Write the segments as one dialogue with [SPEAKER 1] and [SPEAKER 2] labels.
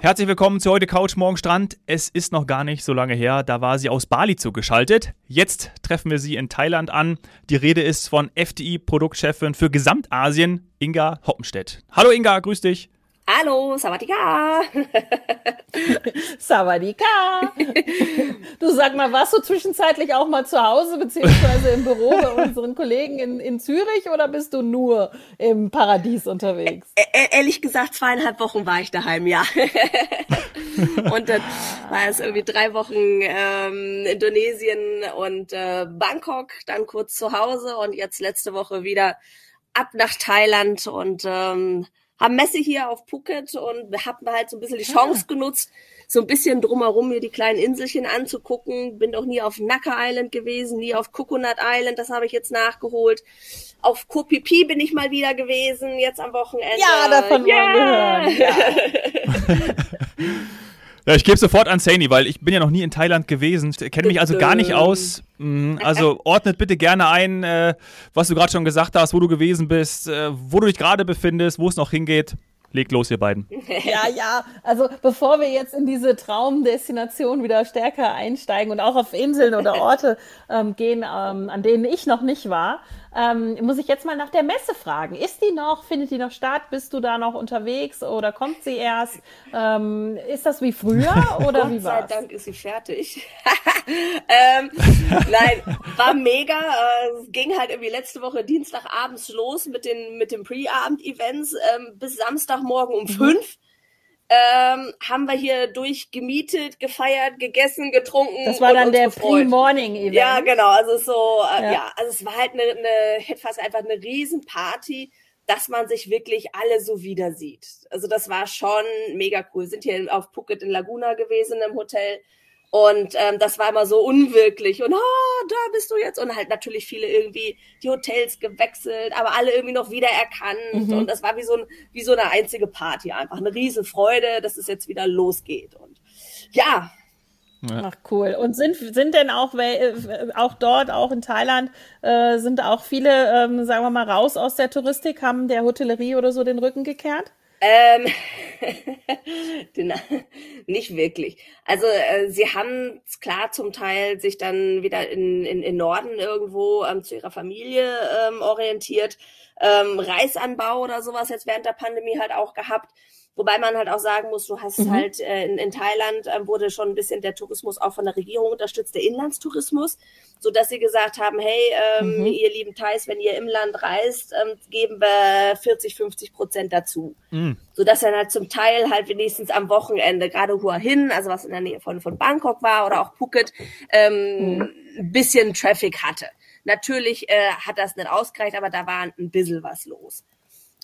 [SPEAKER 1] Herzlich willkommen zu heute Couch Morgen Strand. Es ist noch gar nicht so lange her, da war sie aus Bali zugeschaltet. Jetzt treffen wir sie in Thailand an. Die Rede ist von FDI Produktchefin für Gesamtasien, Inga Hoppenstedt. Hallo Inga, grüß dich.
[SPEAKER 2] Hallo, Sawadika.
[SPEAKER 3] Sawadika. Du sag mal, warst du zwischenzeitlich auch mal zu Hause beziehungsweise im Büro bei unseren Kollegen in, in Zürich oder bist du nur im Paradies unterwegs?
[SPEAKER 2] E e ehrlich gesagt, zweieinhalb Wochen war ich daheim, ja. und dann war es irgendwie drei Wochen ähm, Indonesien und äh, Bangkok, dann kurz zu Hause und jetzt letzte Woche wieder ab nach Thailand und ähm, haben Messe hier auf Phuket und haben halt so ein bisschen die Chance ah. genutzt, so ein bisschen drumherum mir die kleinen Inselchen anzugucken. Bin auch nie auf Naka Island gewesen, nie auf Coconut Island, das habe ich jetzt nachgeholt. Auf Phi bin ich mal wieder gewesen, jetzt am Wochenende.
[SPEAKER 3] Ja, davon yeah. wollen wir hören. Ja.
[SPEAKER 1] Ja, ich gebe sofort an Saini, weil ich bin ja noch nie in Thailand gewesen, kenne mich also gar nicht aus. Mhm, also ordnet bitte gerne ein, äh, was du gerade schon gesagt hast, wo du gewesen bist, äh, wo du dich gerade befindest, wo es noch hingeht. Legt los, ihr beiden.
[SPEAKER 3] Ja, ja. Also bevor wir jetzt in diese Traumdestination wieder stärker einsteigen und auch auf Inseln oder Orte ähm, gehen, ähm, an denen ich noch nicht war, ähm, muss ich jetzt mal nach der Messe fragen. Ist die noch, findet die noch statt? Bist du da noch unterwegs oder kommt sie erst? Ähm, ist das wie früher oder wie
[SPEAKER 2] war's? Gott sei Dank ist sie fertig. ähm, nein, war mega. Äh, es ging halt irgendwie letzte Woche Dienstagabends los mit den mit den Pre-Abend-Events ähm, bis Samstagmorgen um mhm. fünf ähm, haben wir hier durchgemietet, gefeiert, gegessen, getrunken.
[SPEAKER 3] Das war dann der Pre-Morning-Event.
[SPEAKER 2] Ja, genau. Also so, äh, ja. ja. also es war halt eine, eine, hätte fast einfach eine Riesenparty, dass man sich wirklich alle so wieder sieht. Also das war schon mega cool. Sind hier auf Phuket in Laguna gewesen im Hotel und ähm, das war immer so unwirklich. Und oh, da bist du jetzt. Und halt natürlich viele irgendwie die Hotels gewechselt, aber alle irgendwie noch wiedererkannt. Mhm. Und das war wie so, ein, wie so eine einzige Party einfach. Eine Riesenfreude, dass es jetzt wieder losgeht. Und ja.
[SPEAKER 3] ja. Ach cool. Und sind, sind denn auch, äh, auch dort, auch in Thailand, äh, sind auch viele, ähm, sagen wir mal, raus aus der Touristik, haben der Hotellerie oder so den Rücken gekehrt?
[SPEAKER 2] Ähm, nicht wirklich. Also äh, sie haben klar zum Teil sich dann wieder in, in, in Norden irgendwo ähm, zu ihrer Familie ähm, orientiert. Ähm, Reisanbau oder sowas jetzt während der Pandemie halt auch gehabt. Wobei man halt auch sagen muss, du hast mhm. halt äh, in, in Thailand äh, wurde schon ein bisschen der Tourismus auch von der Regierung unterstützt, der Inlandstourismus, so dass sie gesagt haben, hey, ähm, mhm. ihr lieben Thais, wenn ihr im Land reist, ähm, geben wir 40, 50 Prozent dazu. Mhm. So dass dann halt zum Teil halt wenigstens am Wochenende, gerade Hua Hin, also was in der Nähe von, von Bangkok war oder auch Phuket, ähm, mhm. ein bisschen Traffic hatte. Natürlich äh, hat das nicht ausgereicht, aber da war ein bisschen was los.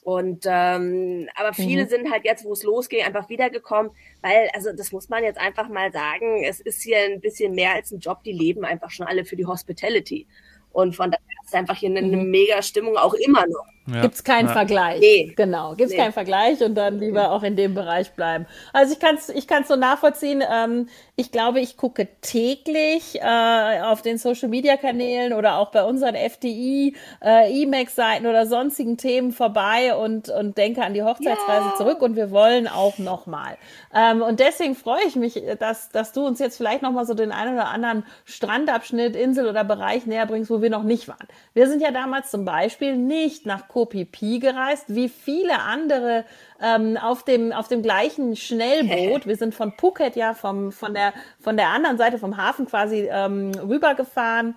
[SPEAKER 2] Und ähm, aber viele mhm. sind halt jetzt, wo es losging, einfach wiedergekommen, weil, also das muss man jetzt einfach mal sagen, es ist hier ein bisschen mehr als ein Job, die leben einfach schon alle für die Hospitality. Und von daher ist einfach hier eine, eine mhm. mega Stimmung auch immer noch.
[SPEAKER 3] Ja. Gibt es keinen ja. Vergleich. Nee. Genau, gibt es nee. keinen Vergleich und dann lieber auch in dem Bereich bleiben. Also ich kann es ich kann's so nachvollziehen. Ähm, ich glaube, ich gucke täglich äh, auf den Social-Media-Kanälen oder auch bei unseren FDI, äh, E-Max-Seiten oder sonstigen Themen vorbei und, und denke an die Hochzeitsreise ja. zurück und wir wollen auch nochmal. Ähm, und deswegen freue ich mich, dass, dass du uns jetzt vielleicht nochmal so den einen oder anderen Strandabschnitt, Insel oder Bereich näher bringst, wo wir noch nicht waren. Wir sind ja damals zum Beispiel nicht nach Kopipi gereist, wie viele andere ähm, auf, dem, auf dem gleichen Schnellboot. Wir sind von Phuket ja vom, von, der, von der anderen Seite vom Hafen quasi ähm, rübergefahren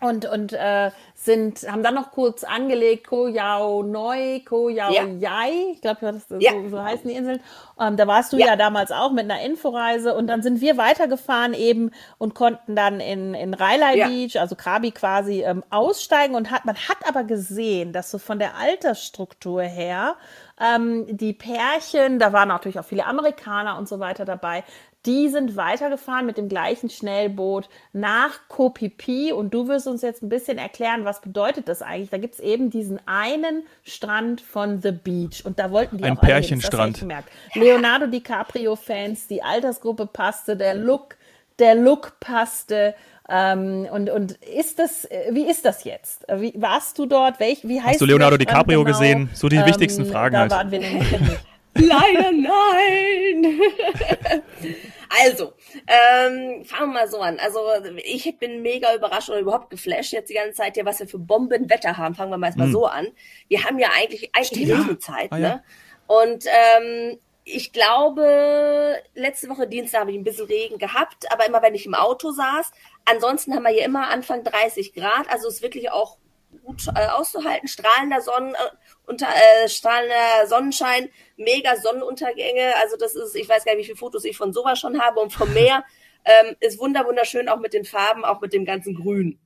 [SPEAKER 3] und, und äh, sind, haben dann noch kurz angelegt, Ko Yao Noi, Ko Yao ja. Yai, ich glaube, so, ja. so heißen die Inseln. Ähm, da warst du ja. ja. damals auch mit einer Inforeise und dann sind wir weitergefahren eben und konnten dann in, in Railai ja. Beach, also Krabi quasi, ähm, aussteigen und hat, man hat aber gesehen, dass so von der Altersstruktur her ähm, die Pärchen, da waren natürlich auch viele Amerikaner und so weiter dabei, die sind weitergefahren mit dem gleichen Schnellboot nach Kopipi und du wirst uns jetzt ein bisschen erklären, was bedeutet das eigentlich? Da gibt es eben diesen einen Strand von The Beach und da wollten die
[SPEAKER 1] ein
[SPEAKER 3] auch
[SPEAKER 1] Pärchenstrand.
[SPEAKER 3] Leonardo DiCaprio-Fans, die Altersgruppe passte, der Look, der Look passte. Ähm, und, und ist das, wie ist das jetzt? Wie, warst du dort? Welch, wie heißt
[SPEAKER 1] Hast du Leonardo DiCaprio genau? gesehen? So die ähm, wichtigsten Fragen
[SPEAKER 3] da
[SPEAKER 1] halt.
[SPEAKER 3] Waren wir nämlich nicht.
[SPEAKER 2] Leider nein. also, ähm, fangen wir mal so an. Also ich bin mega überrascht oder überhaupt geflasht jetzt die ganze Zeit hier, was wir für Bombenwetter haben. Fangen wir mal erstmal hm. so an. Wir haben ja eigentlich eigentlich ja. Regenzeit, ah, ja. ne? Und ähm, ich glaube, letzte Woche Dienstag habe ich ein bisschen Regen gehabt, aber immer wenn ich im Auto saß. Ansonsten haben wir hier immer Anfang 30 Grad, also ist wirklich auch gut äh, auszuhalten. Strahlender Sonnen, äh, unter, äh, strahlender Sonnenschein, mega Sonnenuntergänge. Also das ist, ich weiß gar nicht, wie viele Fotos ich von sowas schon habe und vom Meer. Ähm, ist wunder wunderschön, auch mit den Farben, auch mit dem ganzen Grün.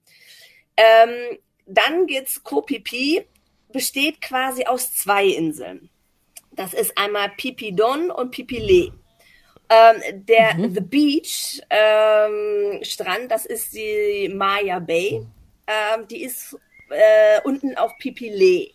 [SPEAKER 2] Ähm, dann geht's Kopipi, besteht quasi aus zwei Inseln. Das ist einmal Pipidon und Pipile. Ähm, der mhm. The Beach ähm, Strand, das ist die Maya Bay. Ähm, die ist äh, unten auf Pipile.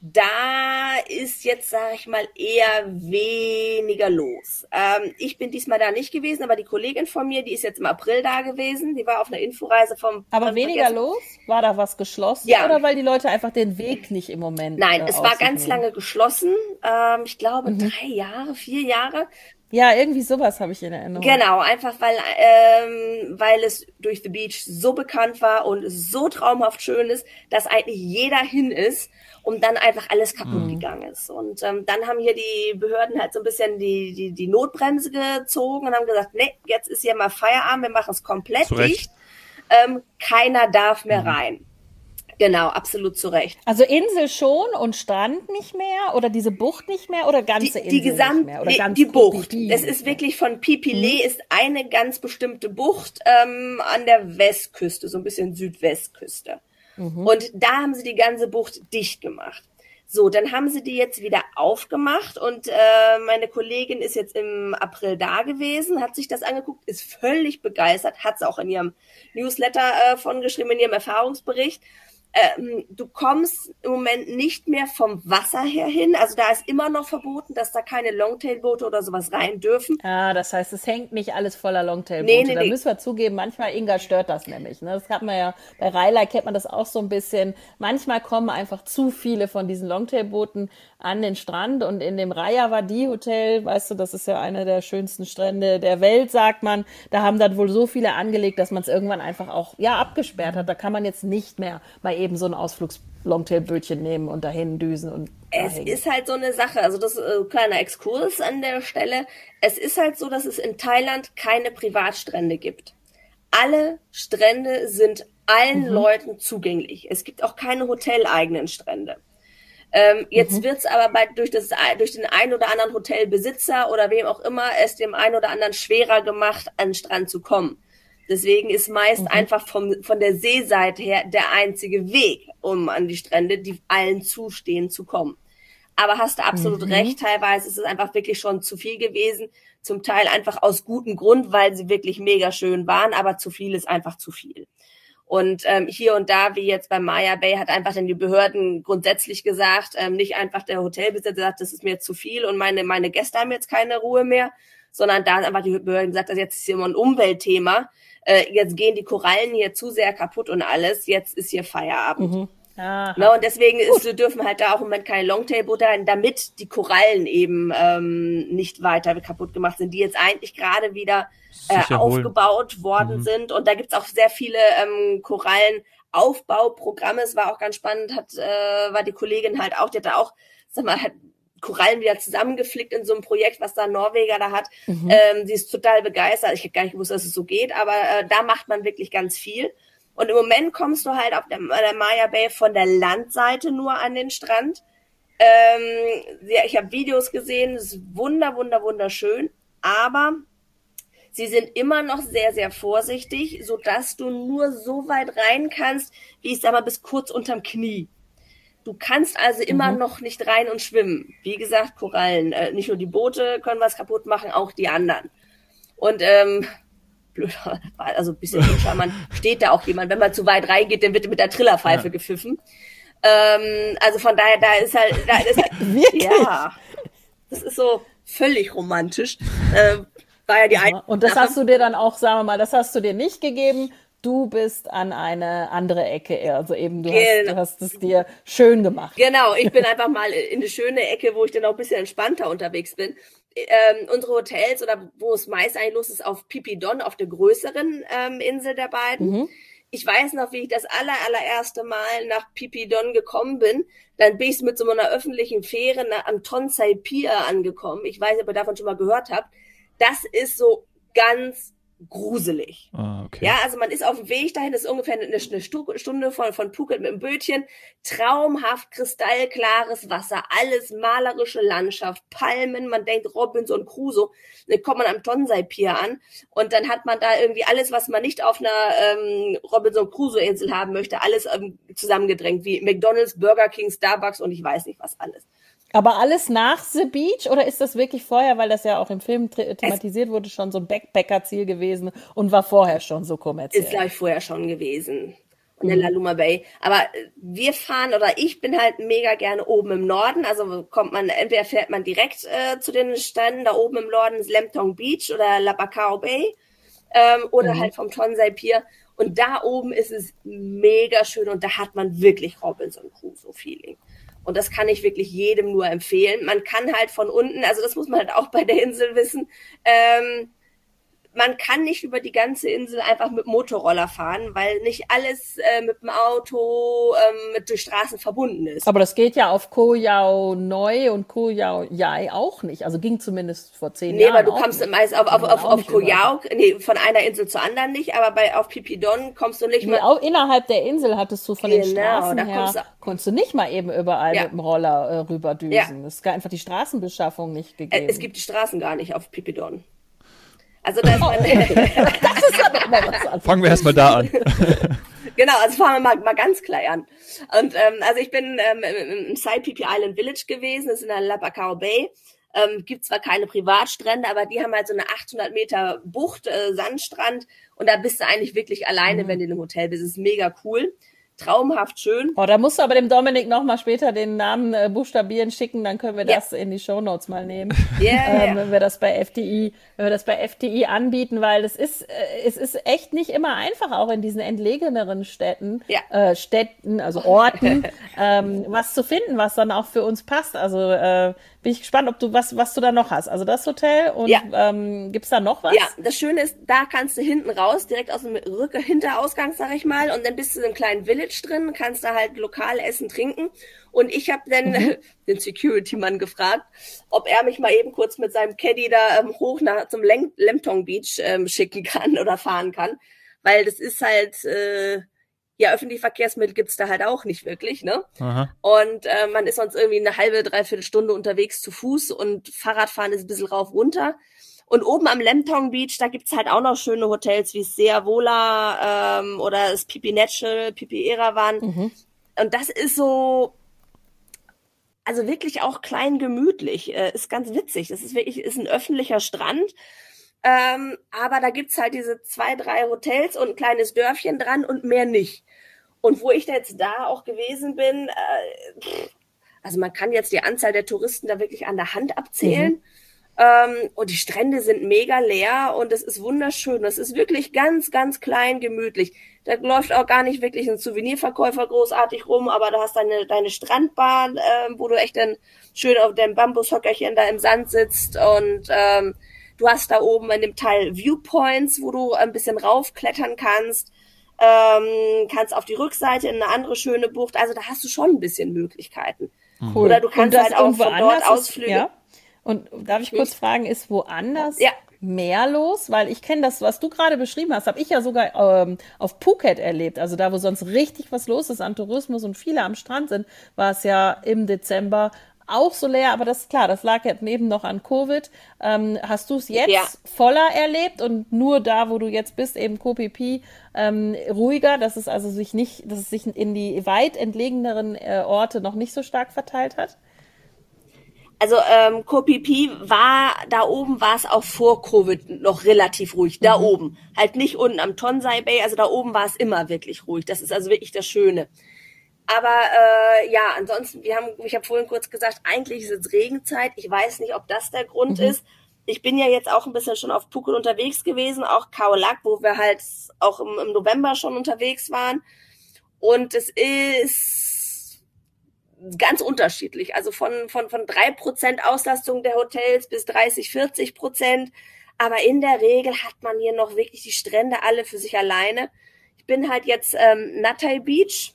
[SPEAKER 2] Da ist jetzt, sage ich mal, eher weniger los. Ähm, ich bin diesmal da nicht gewesen, aber die Kollegin von mir, die ist jetzt im April da gewesen. Die war auf einer Inforeise vom.
[SPEAKER 3] Aber weniger vergessen. los? War da was geschlossen? Ja. Oder weil die Leute einfach den Weg nicht im Moment.
[SPEAKER 2] Nein, äh, es war ganz lange geschlossen. Ähm, ich glaube mhm. drei Jahre, vier Jahre.
[SPEAKER 3] Ja, irgendwie sowas habe ich in Erinnerung.
[SPEAKER 2] Genau, einfach weil, ähm, weil es durch The Beach so bekannt war und so traumhaft schön ist, dass eigentlich jeder hin ist und dann einfach alles kaputt mhm. gegangen ist. Und ähm, dann haben hier die Behörden halt so ein bisschen die, die, die Notbremse gezogen und haben gesagt, nee, jetzt ist hier mal Feierabend, wir machen es komplett dicht. Ähm, keiner darf mehr mhm. rein. Genau, absolut zu Recht.
[SPEAKER 3] Also Insel schon und Strand nicht mehr oder diese Bucht nicht mehr oder ganze
[SPEAKER 2] die,
[SPEAKER 3] Insel
[SPEAKER 2] die Gesam nicht mehr? Oder die, ganz die Bucht. Es ist wirklich von Pipile mhm. ist eine ganz bestimmte Bucht ähm, an der Westküste, so ein bisschen Südwestküste. Mhm. Und da haben sie die ganze Bucht dicht gemacht. So, dann haben sie die jetzt wieder aufgemacht und äh, meine Kollegin ist jetzt im April da gewesen, hat sich das angeguckt, ist völlig begeistert, hat es auch in ihrem Newsletter äh, von geschrieben, in ihrem Erfahrungsbericht ähm, du kommst im Moment nicht mehr vom Wasser her hin. Also da ist immer noch verboten, dass da keine Longtailboote oder sowas rein dürfen.
[SPEAKER 3] Ah, das heißt, es hängt nicht alles voller Longtailboote. Nee, nee, da nee. müssen wir zugeben, manchmal, Inga, stört das nämlich. Ne? Das hat man ja, bei Reiler kennt man das auch so ein bisschen. Manchmal kommen einfach zu viele von diesen Longtailbooten an den Strand und in dem Rayavadi Hotel, weißt du, das ist ja einer der schönsten Strände der Welt, sagt man. Da haben dann wohl so viele angelegt, dass man es irgendwann einfach auch, ja, abgesperrt hat. Da kann man jetzt nicht mehr mal eben so ein Ausflugs-Longtail-Bötchen nehmen und dahin düsen und.
[SPEAKER 2] Es dahin. ist halt so eine Sache, also das ist äh, ein kleiner Exkurs an der Stelle. Es ist halt so, dass es in Thailand keine Privatstrände gibt. Alle Strände sind allen mhm. Leuten zugänglich. Es gibt auch keine hoteleigenen Strände. Ähm, jetzt mhm. wird's aber bei, durch, das, durch den einen oder anderen Hotelbesitzer oder wem auch immer es dem einen oder anderen schwerer gemacht, an den Strand zu kommen. Deswegen ist meist mhm. einfach vom, von der Seeseite her der einzige Weg, um an die Strände, die allen zustehen, zu kommen. Aber hast du absolut mhm. recht, teilweise ist es einfach wirklich schon zu viel gewesen. Zum Teil einfach aus gutem Grund, weil sie wirklich mega schön waren, aber zu viel ist einfach zu viel. Und ähm, hier und da, wie jetzt bei Maya Bay, hat einfach dann die Behörden grundsätzlich gesagt, ähm, nicht einfach der Hotelbesitzer sagt, das ist mir zu viel und meine, meine Gäste haben jetzt keine Ruhe mehr, sondern da hat einfach die Behörden gesagt, das jetzt ist hier immer ein Umweltthema äh, jetzt gehen die Korallen hier zu sehr kaputt und alles, jetzt ist hier Feierabend. Mhm. Na, ne, und deswegen ist, wir dürfen halt da auch im Moment keine Longtail-Boote haben, damit die Korallen eben ähm, nicht weiter kaputt gemacht sind, die jetzt eigentlich gerade wieder äh, aufgebaut worden mhm. sind. Und da gibt's auch sehr viele ähm, Korallenaufbauprogramme. Es war auch ganz spannend, hat, äh, war die Kollegin halt auch, die hat da auch, sag mal, hat Korallen wieder zusammengeflickt in so einem Projekt, was da ein Norweger da hat. Mhm. Ähm, sie ist total begeistert. Ich habe gar nicht gewusst, dass es so geht, aber äh, da macht man wirklich ganz viel. Und im Moment kommst du halt auf der, der Maya Bay von der Landseite nur an den Strand. Ähm, ich habe Videos gesehen, es ist wunder, wunder, wunderschön, aber sie sind immer noch sehr, sehr vorsichtig, so dass du nur so weit rein kannst, wie ich sag mal, bis kurz unterm Knie. Du kannst also immer mhm. noch nicht rein und schwimmen. Wie gesagt, Korallen. Äh, nicht nur die Boote können was kaputt machen, auch die anderen. Und ähm, blöd, also ein bisschen man steht da auch jemand. Wenn man zu weit reingeht, dann wird mit der Trillerpfeife ja. gepfiffen. Ähm, also von daher, da ist halt, da ist halt,
[SPEAKER 3] Wirklich?
[SPEAKER 2] ja, das ist so völlig romantisch. Äh, war ja die ja,
[SPEAKER 3] Und das hast du dir dann auch, sagen wir mal, das hast du dir nicht gegeben, du bist an eine andere Ecke, also eben du, genau. hast, du hast es dir schön gemacht.
[SPEAKER 2] Genau, ich bin einfach mal in eine schöne Ecke, wo ich dann auch ein bisschen entspannter unterwegs bin. Ähm, unsere Hotels oder wo es meist eigentlich los ist, auf Pipidon, auf der größeren ähm, Insel der beiden. Mhm. Ich weiß noch, wie ich das aller, allererste Mal nach Pipidon gekommen bin. Dann bin ich mit so einer öffentlichen Fähre am Tonsai Pier angekommen. Ich weiß nicht, ob ihr davon schon mal gehört habt. Das ist so ganz gruselig. Ah, okay. Ja, also man ist auf dem Weg dahin, ist ungefähr eine, eine Stunde von, von Phuket mit dem Bötchen. Traumhaft kristallklares Wasser, alles malerische Landschaft, Palmen, man denkt Robinson Crusoe. Dann kommt man am Tonsai Pier an und dann hat man da irgendwie alles, was man nicht auf einer ähm, Robinson Crusoe Insel haben möchte, alles ähm, zusammengedrängt, wie McDonald's, Burger King, Starbucks und ich weiß nicht was alles.
[SPEAKER 3] Aber alles nach The Beach oder ist das wirklich vorher, weil das ja auch im Film thematisiert wurde, schon so ein Backpacker-Ziel gewesen und war vorher schon so kommerziell?
[SPEAKER 2] Ist, glaube ich, vorher schon gewesen. In der mhm. Laluma Bay. Aber äh, wir fahren oder ich bin halt mega gerne oben im Norden. Also kommt man, entweder fährt man direkt äh, zu den Stränden, da oben im Norden ist Lemtong Beach oder Labacao Bay ähm, oder mhm. halt vom Tonsai Pier. Und da oben ist es mega schön und da hat man wirklich Robinson Crusoe Feeling. Und das kann ich wirklich jedem nur empfehlen. Man kann halt von unten, also das muss man halt auch bei der Insel wissen, ähm, man kann nicht über die ganze Insel einfach mit Motorroller fahren, weil nicht alles äh, mit dem Auto ähm, mit durch Straßen verbunden ist.
[SPEAKER 3] Aber das geht ja auf Koh Yao Neu und Koh Yao Yai auch nicht. Also ging zumindest vor zehn
[SPEAKER 2] nee,
[SPEAKER 3] Jahren.
[SPEAKER 2] Nee, aber du kommst meist auf, auf, auf, auf Koh Yao, nee, von einer Insel zur anderen nicht, aber bei auf Pipidon kommst du nicht
[SPEAKER 3] nee, mal. Auch innerhalb der Insel hattest du von genau, den Straßen her, konntest du nicht mal eben überall ja. mit dem Roller äh, rüberdüsen. Ja. Es ist einfach die Straßenbeschaffung nicht gegeben.
[SPEAKER 2] Es gibt die Straßen gar nicht auf Pipidon. Also da ist man, das
[SPEAKER 1] ist ja mal was an. Fangen wir erstmal da an.
[SPEAKER 2] genau, also fangen wir mal, mal ganz klein an. Und ähm, also ich bin ähm, im Saipipi Island Village gewesen, das ist in der Labacao Bay. Ähm, gibt zwar keine Privatstrände, aber die haben halt so eine 800 Meter Bucht, äh, Sandstrand und da bist du eigentlich wirklich alleine, mhm. wenn du in einem Hotel bist. Das ist mega cool traumhaft schön.
[SPEAKER 3] Oh, da musst du aber dem Dominik noch mal später den Namen äh, buchstabieren schicken, dann können wir ja. das in die Show Notes mal nehmen, yeah, ähm, wenn wir das bei FDI, wenn wir das bei FDI anbieten, weil es ist, äh, es ist echt nicht immer einfach, auch in diesen entlegeneren Städten, ja. äh, Städten, also Orten, ähm, was zu finden, was dann auch für uns passt. Also äh, bin ich gespannt, ob du was, was du da noch hast. Also das Hotel und ja. ähm, gibt's da noch was?
[SPEAKER 2] Ja, das Schöne ist, da kannst du hinten raus, direkt aus dem Rücken, Hinterausgang, sag ich mal, und dann bist du in einem kleinen Village drin, kannst da halt lokal essen, trinken. Und ich habe dann mhm. den Security-Mann gefragt, ob er mich mal eben kurz mit seinem Caddy da ähm, hoch nach zum Lemtong Beach ähm, schicken kann oder fahren kann, weil das ist halt äh, ja, öffentliche Verkehrsmittel gibt's da halt auch nicht wirklich, ne? Aha. Und äh, man ist sonst irgendwie eine halbe, dreiviertel Stunde unterwegs zu Fuß und Fahrradfahren ist ein bisschen rauf runter. Und oben am Lemtong Beach, da gibt's halt auch noch schöne Hotels wie Sea Vola ähm, oder das Pipi Natural, Pipi Erawan. Mhm. Und das ist so, also wirklich auch klein gemütlich. Äh, ist ganz witzig. Das ist wirklich, ist ein öffentlicher Strand ähm, aber da gibt's halt diese zwei, drei Hotels und ein kleines Dörfchen dran und mehr nicht. Und wo ich jetzt da auch gewesen bin, äh, also man kann jetzt die Anzahl der Touristen da wirklich an der Hand abzählen. Mhm. Ähm, und die Strände sind mega leer und es ist wunderschön. Das ist wirklich ganz, ganz klein, gemütlich. Da läuft auch gar nicht wirklich ein Souvenirverkäufer großartig rum, aber da hast deine, deine Strandbahn, äh, wo du echt dann schön auf deinem Bambushockerchen da im Sand sitzt und ähm, Du hast da oben in dem Teil Viewpoints, wo du ein bisschen raufklettern kannst. Ähm, kannst auf die Rückseite in eine andere schöne Bucht. Also da hast du schon ein bisschen Möglichkeiten.
[SPEAKER 3] Cool. Oder du kannst halt auch von dort Ausflüge. Ja? Und darf ich kurz fragen, ist woanders ja. mehr los? Weil ich kenne das, was du gerade beschrieben hast, habe ich ja sogar ähm, auf Phuket erlebt. Also da, wo sonst richtig was los ist an Tourismus und viele am Strand sind, war es ja im Dezember auch so leer, aber das ist klar, das lag jetzt neben noch an Covid. Ähm, hast du es jetzt ja. voller erlebt und nur da, wo du jetzt bist, eben KPP, ähm, ruhiger, dass es also sich nicht, dass es sich in die weit entlegeneren äh, Orte noch nicht so stark verteilt hat?
[SPEAKER 2] Also ähm, KPP war, da oben war es auch vor Covid noch relativ ruhig, da mhm. oben. Halt nicht unten am Tonsai Bay, also da oben war es immer wirklich ruhig. Das ist also wirklich das Schöne. Aber äh, ja, ansonsten, wir haben, ich habe vorhin kurz gesagt, eigentlich ist es Regenzeit. Ich weiß nicht, ob das der Grund mhm. ist. ich bin ja jetzt auch ein bisschen schon auf Phuket unterwegs gewesen, auch Kaolak, wo wir halt auch im, im November schon unterwegs waren. Und es ist ganz unterschiedlich. Also von, von, von drei Prozent Auslastung der Hotels bis 30, 40 Prozent. Aber in der Regel hat man hier noch wirklich die Strände alle für sich alleine. Ich bin halt jetzt ähm, Natai Beach.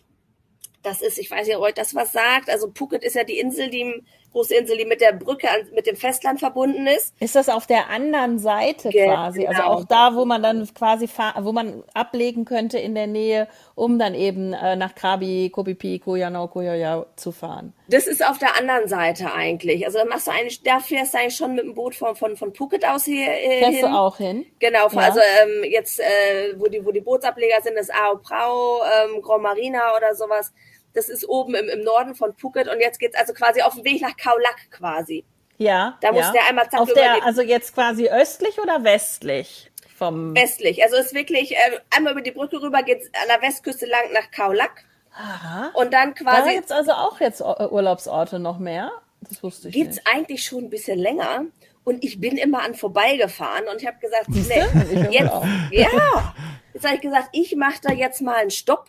[SPEAKER 2] Das ist, ich weiß nicht, ob euch das was sagt. Also Phuket ist ja die Insel, die große Insel, die mit der Brücke an, mit dem Festland verbunden ist.
[SPEAKER 3] Ist das auf der anderen Seite genau. quasi? Also auch da, wo man dann quasi, wo man ablegen könnte in der Nähe, um dann eben äh, nach Krabi, Kopipi, Koyanau, Koyoya zu fahren.
[SPEAKER 2] Das ist auf der anderen Seite eigentlich. Also da machst du eigentlich, da fährst du eigentlich schon mit dem Boot von, von, von Phuket aus hier
[SPEAKER 3] äh, fährst hin. du auch hin?
[SPEAKER 2] Genau, ja. also ähm, jetzt, äh, wo die, wo die Bootsableger sind, das Ao Prau, ähm, Grand Marina oder sowas das ist oben im, im Norden von Phuket und jetzt geht's also quasi auf dem Weg nach Kaulak quasi.
[SPEAKER 3] Ja.
[SPEAKER 2] Da muss
[SPEAKER 3] ja.
[SPEAKER 2] der einmal
[SPEAKER 3] zack, auf der, Also jetzt quasi östlich oder westlich? Vom
[SPEAKER 2] westlich. Also ist wirklich äh, einmal über die Brücke rüber geht's an der Westküste lang nach Kaulak.
[SPEAKER 3] Aha.
[SPEAKER 2] Und dann quasi.
[SPEAKER 3] Da gibt's also auch jetzt Urlaubsorte noch mehr. Das wusste ich
[SPEAKER 2] gibt's
[SPEAKER 3] nicht.
[SPEAKER 2] eigentlich schon ein bisschen länger. Und ich bin immer an vorbeigefahren und ich habe gesagt, nee, jetzt, ja, jetzt habe ich gesagt, ich mache da jetzt mal einen Stopp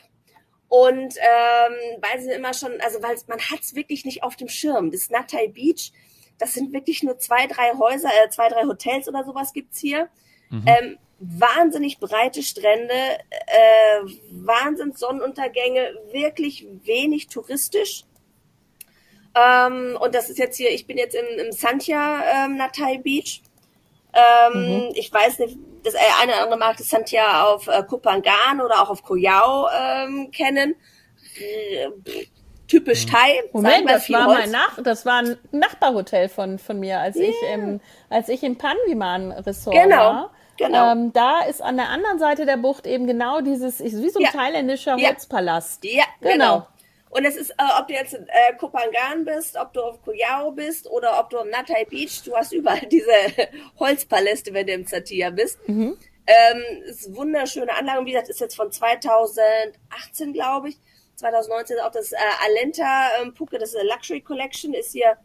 [SPEAKER 2] und ähm, weil sie immer schon, also weil man hat es wirklich nicht auf dem Schirm. Das Natai Beach, das sind wirklich nur zwei, drei Häuser, äh, zwei, drei Hotels oder sowas gibt's hier. Mhm. Ähm, wahnsinnig breite Strände, äh, Wahnsinns Sonnenuntergänge, wirklich wenig touristisch. Ähm, und das ist jetzt hier, ich bin jetzt im, im Santia ähm, Natai Beach. Ähm, mhm. Ich weiß nicht, das eine oder andere mag das Santia auf äh, Kupangan oder auch auf Koyao ähm, kennen. Äh, typisch mhm. Thai.
[SPEAKER 3] Moment, das war Holz. mein Nach das war ein Nachbarhotel von, von mir, als yeah. ich im, als ich im Panviman Resort
[SPEAKER 2] genau.
[SPEAKER 3] war.
[SPEAKER 2] Genau.
[SPEAKER 3] Ähm, da ist an der anderen Seite der Bucht eben genau dieses, wie so ein ja. thailändischer Holzpalast.
[SPEAKER 2] Ja, genau. genau. Und es ist, äh, ob du jetzt in äh, Kopangan bist, ob du auf Kuyao bist oder ob du am Natai Beach, du hast überall diese Holzpaläste, wenn du im Zatia bist. Mhm. Ähm, ist wunderschöne Anlage. Und wie gesagt, ist jetzt von 2018, glaube ich. 2019 auch das äh, Alenta ähm, Puke, das ist eine Luxury Collection, ist hier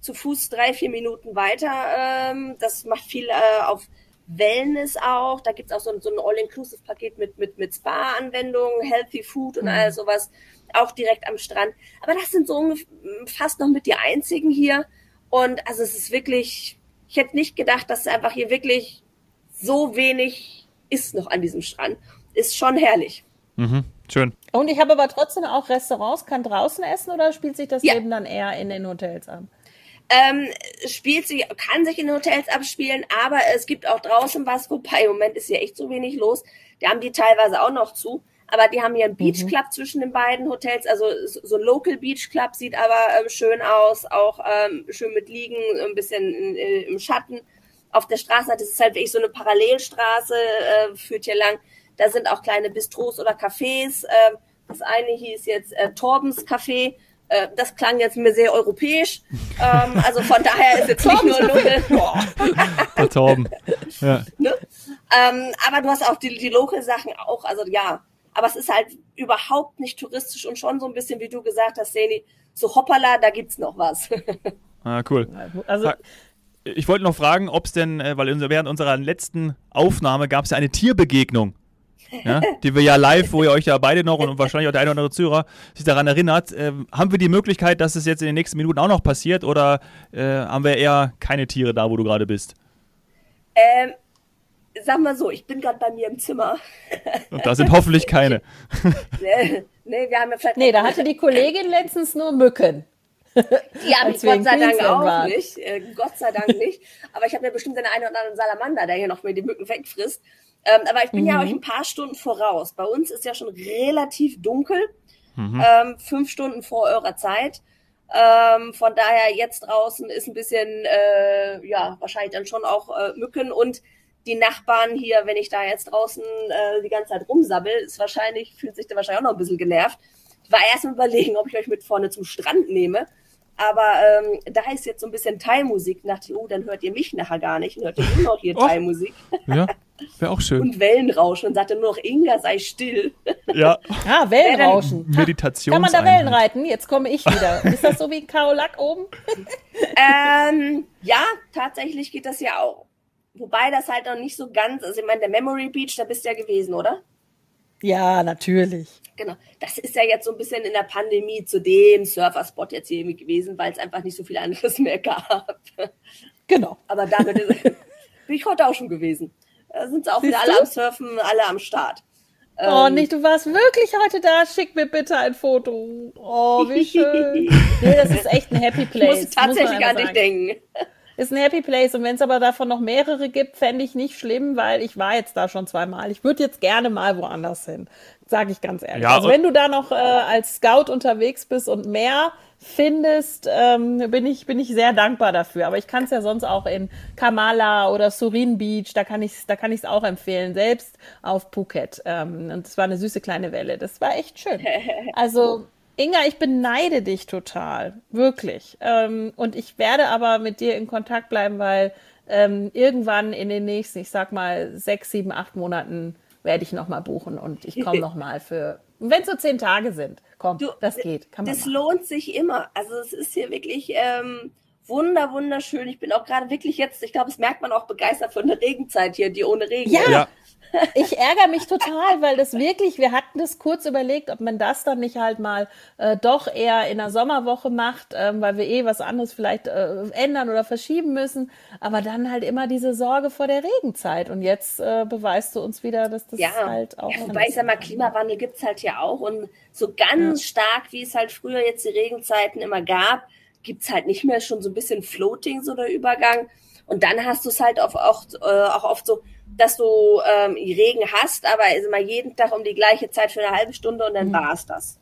[SPEAKER 2] zu Fuß drei, vier Minuten weiter. Ähm, das macht viel äh, auf Wellness auch. Da gibt's auch so, so ein All-Inclusive-Paket mit, mit, mit Spa-Anwendungen, Healthy Food und mhm. all sowas auch direkt am Strand. Aber das sind so fast noch mit die einzigen hier. Und also es ist wirklich, ich hätte nicht gedacht, dass es einfach hier wirklich so wenig ist noch an diesem Strand. Ist schon herrlich.
[SPEAKER 1] Mhm, schön.
[SPEAKER 3] Und ich habe aber trotzdem auch Restaurants, kann draußen essen oder spielt sich das ja. Leben dann eher in den Hotels ab?
[SPEAKER 2] Ähm, spielt sich, kann sich in Hotels abspielen, aber es gibt auch draußen was, wobei im Moment ist ja echt so wenig los. Da haben die teilweise auch noch zu. Aber die haben hier einen Beach. Club mhm. zwischen den beiden Hotels, also so ein Local Beach Club sieht aber ähm, schön aus, auch ähm, schön mit Liegen, ein bisschen in, in, im Schatten. Auf der Straße, das ist halt wirklich so eine Parallelstraße, äh, führt hier lang. Da sind auch kleine Bistros oder Cafés. Äh, das eine hieß jetzt äh, Torbens Café. Äh, das klang jetzt mir sehr europäisch. Ähm, also von daher ist jetzt nicht nur Local.
[SPEAKER 1] Der Torben.
[SPEAKER 2] Ja. Ne? Ähm, aber du hast auch die, die Local-Sachen auch. Also ja, aber es ist halt überhaupt nicht touristisch und schon so ein bisschen, wie du gesagt hast, Seni, so hoppala, da gibt's noch was.
[SPEAKER 1] ah, cool. Also, ich wollte noch fragen, ob es denn, äh, weil während unserer letzten Aufnahme gab es ja eine Tierbegegnung. Ja, die wir ja live, wo ihr euch ja beide noch und wahrscheinlich auch der eine oder andere Zuhörer sich daran erinnert. Äh, haben wir die Möglichkeit, dass es jetzt in den nächsten Minuten auch noch passiert oder äh, haben wir eher keine Tiere da, wo du gerade bist?
[SPEAKER 2] Ähm, sag mal so, ich bin gerade bei mir im Zimmer.
[SPEAKER 1] Und da sind hoffentlich keine.
[SPEAKER 2] nee, nee, wir haben ja vielleicht.
[SPEAKER 3] Nee, da hatte die Kollegin letztens nur Mücken.
[SPEAKER 2] Die habe ich Gott sei Dank auch waren. nicht. Äh, Gott sei Dank nicht. Aber ich habe mir bestimmt den einen oder anderen Salamander, der hier noch mir die Mücken wegfrisst. Ähm, aber ich bin mhm. ja euch ein paar Stunden voraus. Bei uns ist ja schon relativ dunkel. Mhm. Ähm, fünf Stunden vor eurer Zeit. Ähm, von daher jetzt draußen ist ein bisschen, äh, ja, wahrscheinlich dann schon auch äh, Mücken und die Nachbarn hier, wenn ich da jetzt draußen äh, die ganze Zeit rumsabbel, ist wahrscheinlich, fühlt sich da wahrscheinlich auch noch ein bisschen genervt. Ich war erst mal überlegen, ob ich euch mit vorne zum Strand nehme. Aber ähm, da ist jetzt so ein bisschen Thai-Musik. Dachte ich, oh, dann hört ihr mich nachher gar nicht. Dann hört ihr nur noch hier Thai-Musik.
[SPEAKER 1] Ja. Wäre auch schön.
[SPEAKER 2] Und Wellenrauschen und sagte nur noch, Inga, sei still.
[SPEAKER 1] Ja.
[SPEAKER 3] Ah, Wellenrauschen.
[SPEAKER 1] Meditation.
[SPEAKER 3] Kann man da Wellen reiten? Jetzt komme ich wieder. Ist das so wie ein Kaolack oben?
[SPEAKER 2] ähm, ja, tatsächlich geht das ja auch. Wobei das halt noch nicht so ganz, also ich meine, der Memory Beach, da bist du ja gewesen, oder?
[SPEAKER 3] Ja, natürlich.
[SPEAKER 2] Genau. Das ist ja jetzt so ein bisschen in der Pandemie zu dem Surferspot jetzt hier gewesen, weil es einfach nicht so viel anderes mehr gab.
[SPEAKER 3] Genau.
[SPEAKER 2] Aber damit bin ich heute auch schon gewesen. Da sind sie auch Siehst wieder alle du? am Surfen, alle am Start.
[SPEAKER 3] Oh, ähm, nicht, du warst wirklich heute da. Schick mir bitte ein Foto. Oh, wie schön. nee, das ist echt ein Happy Place.
[SPEAKER 2] Ich muss tatsächlich an dich denken
[SPEAKER 3] ist ein Happy Place. Und wenn es aber davon noch mehrere gibt, fände ich nicht schlimm, weil ich war jetzt da schon zweimal. Ich würde jetzt gerne mal woanders hin, sage ich ganz ehrlich. Ja, also wenn du da noch äh, als Scout unterwegs bist und mehr findest, ähm, bin, ich, bin ich sehr dankbar dafür. Aber ich kann es ja sonst auch in Kamala oder Surin Beach, da kann ich es da kann ich's auch empfehlen, selbst auf Phuket. Ähm, und es war eine süße kleine Welle. Das war echt schön. Also Inga, ich beneide dich total, wirklich. Ähm, und ich werde aber mit dir in Kontakt bleiben, weil ähm, irgendwann in den nächsten, ich sag mal, sechs, sieben, acht Monaten werde ich nochmal buchen und ich komme nochmal für, wenn es so zehn Tage sind, komm, du, das geht.
[SPEAKER 2] Kann man das machen. lohnt sich immer. Also es ist hier wirklich ähm, wunder, wunderschön. Ich bin auch gerade wirklich jetzt, ich glaube, es merkt man auch begeistert von der Regenzeit hier, die ohne Regen.
[SPEAKER 3] Ja, ja. Ich ärgere mich total, weil das wirklich, wir hatten das kurz überlegt, ob man das dann nicht halt mal äh, doch eher in der Sommerwoche macht, ähm, weil wir eh was anderes vielleicht äh, ändern oder verschieben müssen. Aber dann halt immer diese Sorge vor der Regenzeit. Und jetzt äh, beweist du uns wieder, dass das
[SPEAKER 2] ja.
[SPEAKER 3] halt auch. Ja,
[SPEAKER 2] wobei ich sag mal, Klimawandel gibt's halt ja auch. Und so ganz ja. stark, wie es halt früher jetzt die Regenzeiten immer gab, gibt's halt nicht mehr schon so ein bisschen Floating, so der Übergang. Und dann hast du es halt auch, auch, äh, auch oft so, dass du ähm, Regen hast, aber ist immer jeden Tag um die gleiche Zeit für eine halbe Stunde und dann mhm. war es das.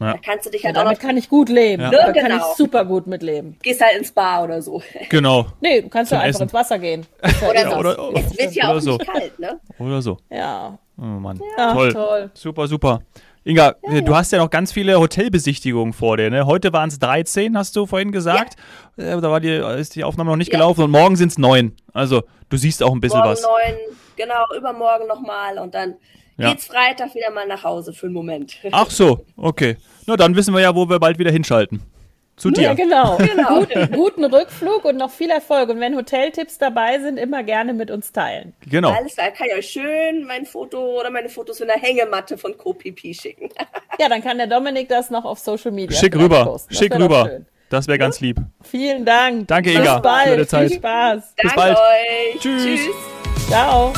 [SPEAKER 2] Ja. Da kannst du dich halt ja,
[SPEAKER 3] auch
[SPEAKER 2] damit
[SPEAKER 3] noch, kann ich gut leben. Ja.
[SPEAKER 2] Ne?
[SPEAKER 3] Da
[SPEAKER 2] genau.
[SPEAKER 3] kann ich super gut mitleben.
[SPEAKER 2] Gehst halt ins Bar oder so.
[SPEAKER 1] Genau.
[SPEAKER 3] Nee, du kannst ja einfach Essen. ins Wasser gehen.
[SPEAKER 2] oder, ja, oder, oder, es wird ja auch so. nicht kalt, ne?
[SPEAKER 1] Oder so.
[SPEAKER 3] Ja.
[SPEAKER 1] Oh Mann. Ja, toll. toll. Super, super. Inga, ja, du hast ja noch ganz viele Hotelbesichtigungen vor dir. Ne? Heute waren es 13, hast du vorhin gesagt. Ja. Äh, da war die, ist die Aufnahme noch nicht gelaufen und morgen sind es neun. Also du siehst auch ein bisschen
[SPEAKER 2] morgen
[SPEAKER 1] was.
[SPEAKER 2] Neun, genau, übermorgen nochmal und dann ja. geht's Freitag wieder mal nach Hause für einen Moment.
[SPEAKER 1] Ach so, okay. Na, dann wissen wir ja, wo wir bald wieder hinschalten. Zu dir.
[SPEAKER 3] Ja, genau. genau. Guten, guten Rückflug und noch viel Erfolg. Und wenn Hoteltipps dabei sind, immer gerne mit uns teilen.
[SPEAKER 1] Genau.
[SPEAKER 2] Alles klar, kann ich euch schön mein Foto oder meine Fotos in der Hängematte von CoPP schicken.
[SPEAKER 3] ja, dann kann der Dominik das noch auf Social Media
[SPEAKER 1] Schick rüber. Schick rüber. Das wäre ganz lieb.
[SPEAKER 3] Vielen Dank.
[SPEAKER 1] Danke, Inga.
[SPEAKER 3] Bis bald. Viel Spaß.
[SPEAKER 2] Bis
[SPEAKER 1] Danke bald.
[SPEAKER 2] Euch.
[SPEAKER 1] Tschüss.
[SPEAKER 3] Tschüss. Ciao.